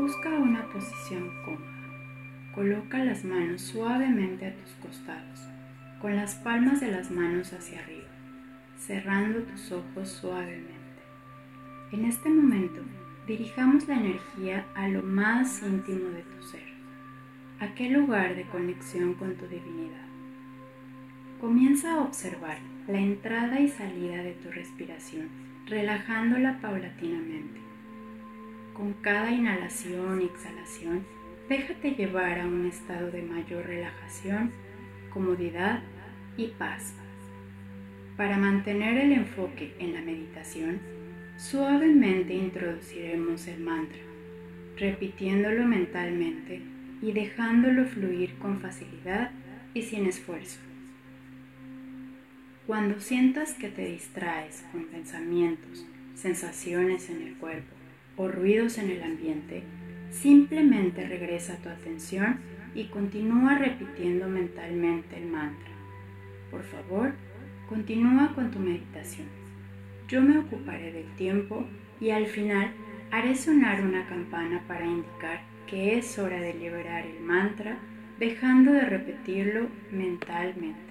Busca una posición cómoda. Coloca las manos suavemente a tus costados, con las palmas de las manos hacia arriba, cerrando tus ojos suavemente. En este momento, dirijamos la energía a lo más íntimo de tu ser, aquel lugar de conexión con tu divinidad. Comienza a observar la entrada y salida de tu respiración, relajándola paulatinamente. Con cada inhalación y exhalación, déjate llevar a un estado de mayor relajación, comodidad y paz. Para mantener el enfoque en la meditación, suavemente introduciremos el mantra, repitiéndolo mentalmente y dejándolo fluir con facilidad y sin esfuerzo. Cuando sientas que te distraes con pensamientos, sensaciones en el cuerpo o ruidos en el ambiente, simplemente regresa tu atención y continúa repitiendo mentalmente el mantra. Por favor, continúa con tu meditación. Yo me ocuparé del tiempo y al final haré sonar una campana para indicar que es hora de liberar el mantra dejando de repetirlo mentalmente.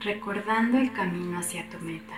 recordando el camino hacia tu meta.